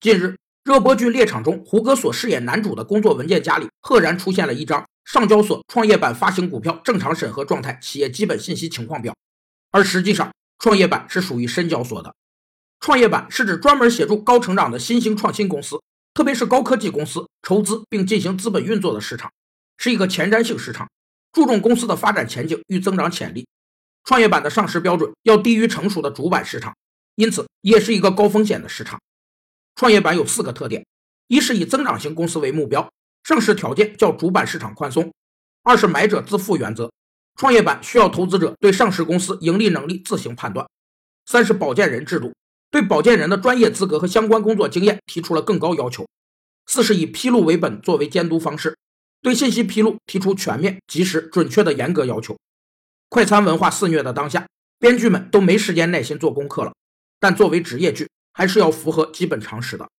近日，热播剧《猎场》中，胡歌所饰演男主的工作文件夹里，赫然出现了一张上交所创业板发行股票正常审核状态企业基本信息情况表，而实际上，创业板是属于深交所的。创业板是指专门协助高成长的新兴创新公司，特别是高科技公司筹资并进行资本运作的市场，是一个前瞻性市场，注重公司的发展前景与增长潜力。创业板的上市标准要低于成熟的主板市场，因此也是一个高风险的市场。创业板有四个特点：一是以增长型公司为目标，上市条件较主板市场宽松；二是买者自负原则，创业板需要投资者对上市公司盈利能力自行判断；三是保荐人制度，对保荐人的专业资格和相关工作经验提出了更高要求；四是以披露为本作为监督方式，对信息披露提出全面、及时、准确的严格要求。快餐文化肆虐的当下，编剧们都没时间耐心做功课了。但作为职业剧，还是要符合基本常识的。